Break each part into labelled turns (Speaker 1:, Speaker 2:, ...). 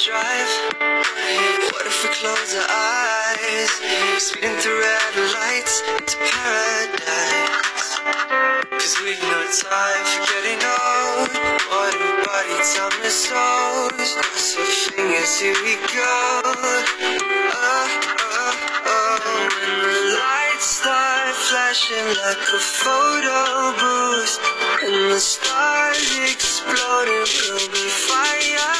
Speaker 1: drive? What if we close our eyes? Speeding through red lights to paradise. Cause we've no time for getting old. What if body, time and souls? Cross our fingers, here we go. Oh, oh, oh. When the lights start flashing like a photo booth and the stars exploding, we'll be fireproof.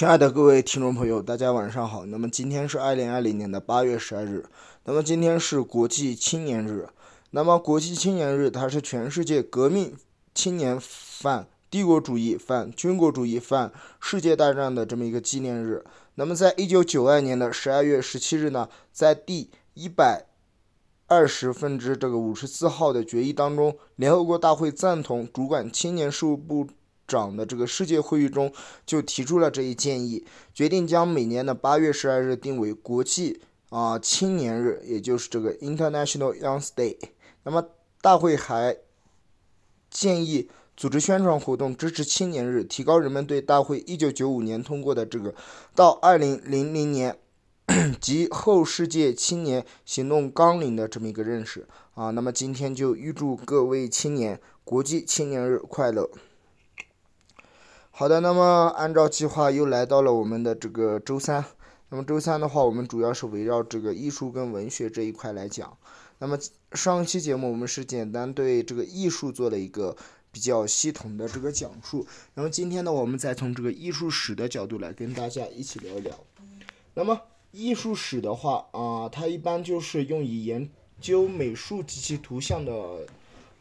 Speaker 2: 亲爱的各位听众朋友，大家晚上好。那么今天是二零二零年的八月十二日，那么今天是国际青年日。那么国际青年日，它是全世界革命青年反帝国主义、反军国主义、反世界大战的这么一个纪念日。那么在一九九二年的十二月十七日呢，在第一百二十分之这个五十四号的决议当中，联合国大会赞同主管青年事务部。长的这个世界会议中就提出了这一建议，决定将每年的八月十二日定为国际啊青年日，也就是这个 International Young Day。那么大会还建议组织宣传活动，支持青年日，提高人们对大会一九九五年通过的这个到二零零零年及后世界青年行动纲领的这么一个认识啊。那么今天就预祝各位青年国际青年日快乐。好的，那么按照计划又来到了我们的这个周三。那么周三的话，我们主要是围绕这个艺术跟文学这一块来讲。那么上期节目我们是简单对这个艺术做了一个比较系统的这个讲述。然后今天呢，我们再从这个艺术史的角度来跟大家一起聊一聊。那么艺术史的话啊，它一般就是用以研究美术及其图像的。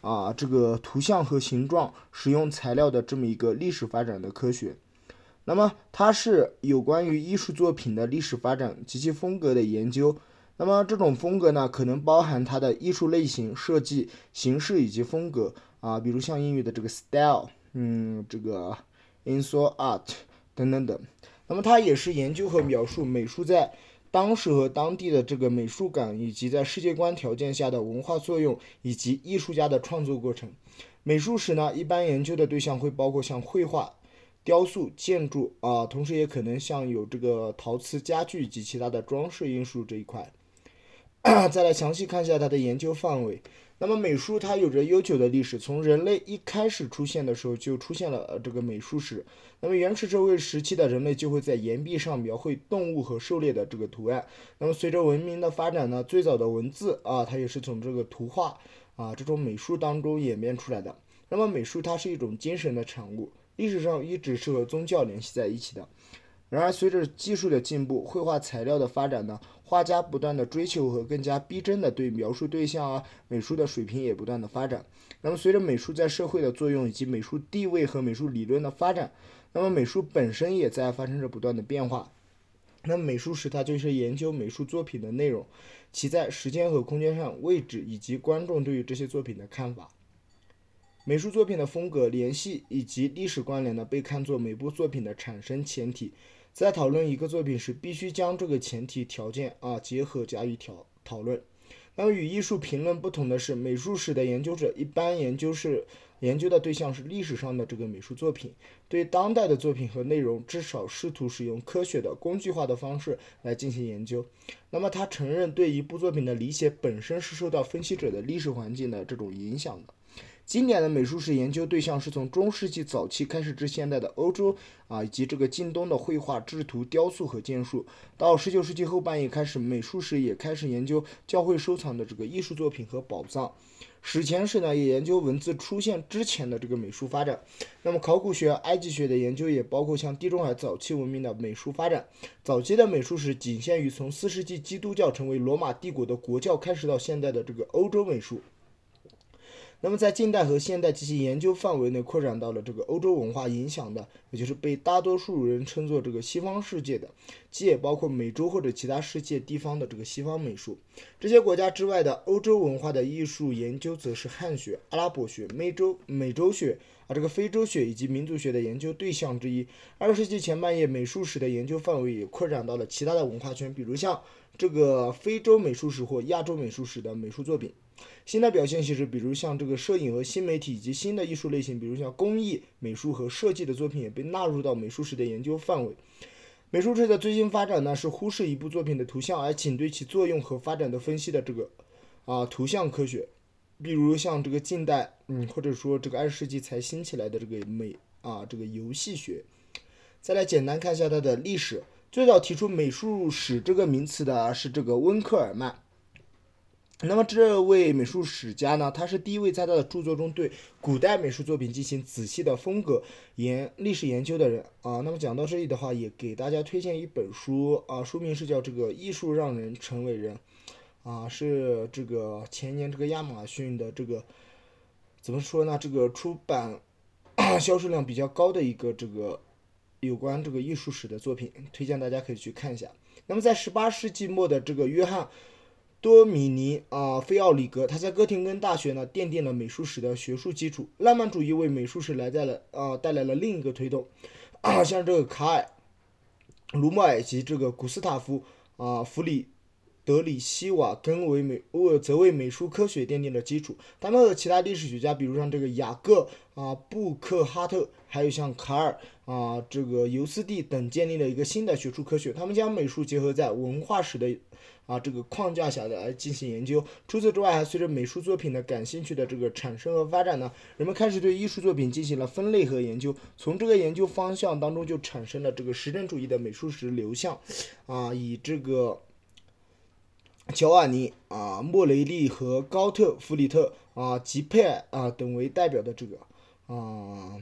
Speaker 2: 啊，这个图像和形状使用材料的这么一个历史发展的科学，那么它是有关于艺术作品的历史发展及其风格的研究。那么这种风格呢，可能包含它的艺术类型、设计形式以及风格啊，比如像英语的这个 style，嗯，这个 i n s o l art 等等等。那么它也是研究和描述美术在。当时和当地的这个美术感，以及在世界观条件下的文化作用，以及艺术家的创作过程。美术史呢，一般研究的对象会包括像绘画、雕塑、建筑啊，同时也可能像有这个陶瓷、家具及其他的装饰艺术这一块。再来详细看一下它的研究范围。那么美术它有着悠久的历史，从人类一开始出现的时候就出现了这个美术史。那么原始社会时期的人类就会在岩壁上描绘动物和狩猎的这个图案。那么随着文明的发展呢，最早的文字啊，它也是从这个图画啊这种美术当中演变出来的。那么美术它是一种精神的产物，历史上一直是和宗教联系在一起的。然而随着技术的进步，绘画材料的发展呢。画家不断的追求和更加逼真的对描述对象啊，美术的水平也不断的发展。那么随着美术在社会的作用以及美术地位和美术理论的发展，那么美术本身也在发生着不断的变化。那美术史它就是研究美术作品的内容，其在时间和空间上位置以及观众对于这些作品的看法。美术作品的风格联系以及历史关联呢，被看作每部作品的产生前提。在讨论一个作品时，必须将这个前提条件啊结合加以讨讨论。那么与艺术评论不同的是，美术史的研究者一般研究是研究的对象是历史上的这个美术作品，对当代的作品和内容，至少试图使用科学的工具化的方式来进行研究。那么他承认对一部作品的理解本身是受到分析者的历史环境的这种影响的。经典的美术史研究对象是从中世纪早期开始至现代的欧洲啊，以及这个近东的绘画、制图、雕塑和建筑。到十九世纪后半叶开始，美术史也开始研究教会收藏的这个艺术作品和宝藏。史前史呢，也研究文字出现之前的这个美术发展。那么考古学、埃及学的研究也包括像地中海早期文明的美术发展。早期的美术史仅限于从四世纪基督教成为罗马帝国的国教开始到现代的这个欧洲美术。那么，在近代和现代及其研究范围内扩展到了这个欧洲文化影响的，也就是被大多数人称作这个西方世界的，既也包括美洲或者其他世界地方的这个西方美术。这些国家之外的欧洲文化的艺术研究，则是汉学、阿拉伯学、美洲美洲学啊这个非洲学以及民族学的研究对象之一。二十世纪前半叶，美术史的研究范围也扩展到了其他的文化圈，比如像这个非洲美术史或亚洲美术史的美术作品。新的表现形式，比如像这个摄影和新媒体，以及新的艺术类型，比如像工艺、美术和设计的作品，也被纳入到美术史的研究范围。美术史的最新发展呢，是忽视一部作品的图像，而仅对其作用和发展的分析的这个啊图像科学。比如像这个近代，嗯，或者说这个二十世纪才兴起来的这个美啊这个游戏学。再来简单看一下它的历史，最早提出美术史这个名词的是这个温克尔曼。那么这位美术史家呢，他是第一位在他的著作中对古代美术作品进行仔细的风格研历史研究的人啊。那么讲到这里的话，也给大家推荐一本书啊，书名是叫《这个艺术让人成为人》，啊，是这个前年这个亚马逊的这个怎么说呢？这个出版销售量比较高的一个这个有关这个艺术史的作品，推荐大家可以去看一下。那么在十八世纪末的这个约翰。多米尼啊，菲奥里格，他在哥廷根大学呢奠定了美术史的学术基础。浪漫主义为美术史来带了啊带来了另一个推动，像这个卡尔、卢默尔及这个古斯塔夫啊弗里德里希瓦根为美呃则为美术科学奠定了基础。他们和其他历史学家，比如像这个雅各啊布克哈特，还有像卡尔啊这个尤斯蒂等，建立了一个新的学术科学。他们将美术结合在文化史的。啊，这个框架下的来进行研究。除此之外，还随着美术作品的感兴趣的这个产生和发展呢，人们开始对艺术作品进行了分类和研究。从这个研究方向当中，就产生了这个实证主义的美术史流向。啊，以这个乔瓦尼啊、莫雷利和高特弗里特啊、吉佩尔啊等为代表的这个啊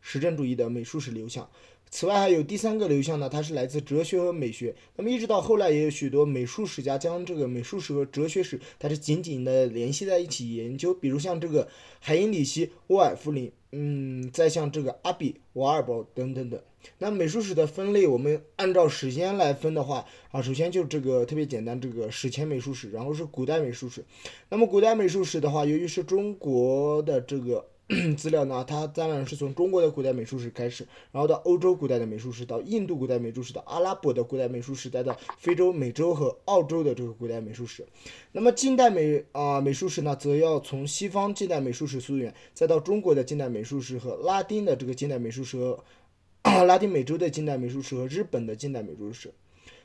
Speaker 2: 实证主义的美术史流向。此外，还有第三个流向呢，它是来自哲学和美学。那么一直到后来，也有许多美术史家将这个美术史和哲学史，它是紧紧的联系在一起研究。比如像这个海因里希·沃尔夫林，嗯，再像这个阿比·瓦尔堡等等等。那美术史的分类，我们按照时间来分的话，啊，首先就这个特别简单，这个史前美术史，然后是古代美术史。那么古代美术史的话，由于是中国的这个 资料呢，它当然是从中国的古代美术史开始，然后到欧洲古代的美术史，到印度古代美术史，到阿拉伯的古代美术史，再到非洲、美洲和澳洲的这个古代美术史。那么近代美啊、美术史呢，则要从西方近代美术史溯源，再到中国的近代美术史和拉丁的这个近代美术史和 拉丁美洲的近代美术史和日本的近代美术史。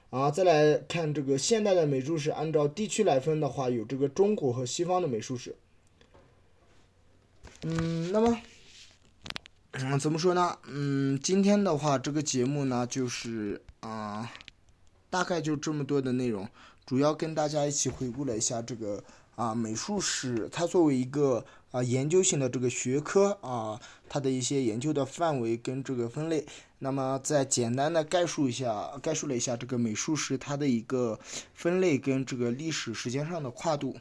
Speaker 2: 啊，再来看这个现代的美术史，按照地区来分的话，有这个中国和西方的美术史。嗯，那么，嗯，怎么说呢？嗯，今天的话，这个节目呢，就是啊、大概就这么多的内容，主要跟大家一起回顾了一下这个啊、美术史，它作为一个啊、研究性的这个学科啊、它的一些研究的范围跟这个分类。那么再简单的概述一下，概述了一下这个美术史它的一个分类跟这个历史时间上的跨度。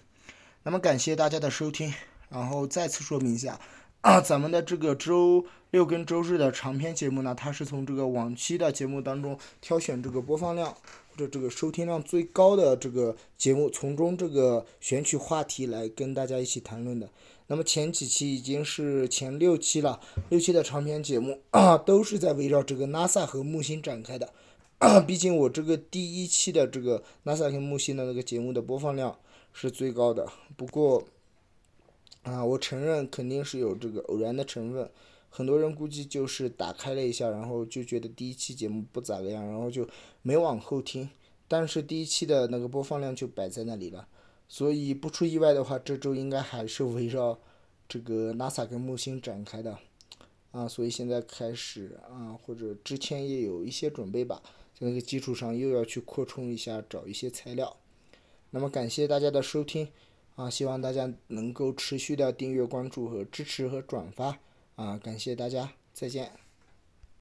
Speaker 2: 那么感谢大家的收听，然后再次说明一下，啊，咱们的这个周六跟周日的长篇节目呢，它是从这个往期的节目当中挑选这个播放量或者这个收听量最高的这个节目，从中这个选取话题来跟大家一起谈论的。那么前几期已经是前六期了，六期的长篇节目啊，都是在围绕这个 NASA 和木星展开的。毕竟我这个第一期的这个 NASA 和木星的那个节目的播放量是最高的，不过啊，我承认肯定是有这个偶然的成分。很多人估计就是打开了一下，然后就觉得第一期节目不咋个样，然后就没往后听。但是第一期的那个播放量就摆在那里了。所以不出意外的话，这周应该还是围绕这个 NASA 跟木星展开的，啊，所以现在开始啊，或者之前也有一些准备吧，在那个基础上又要去扩充一下，找一些材料。那么感谢大家的收听，啊，希望大家能够持续的订阅、关注和支持和转发，啊，感谢大家，再见。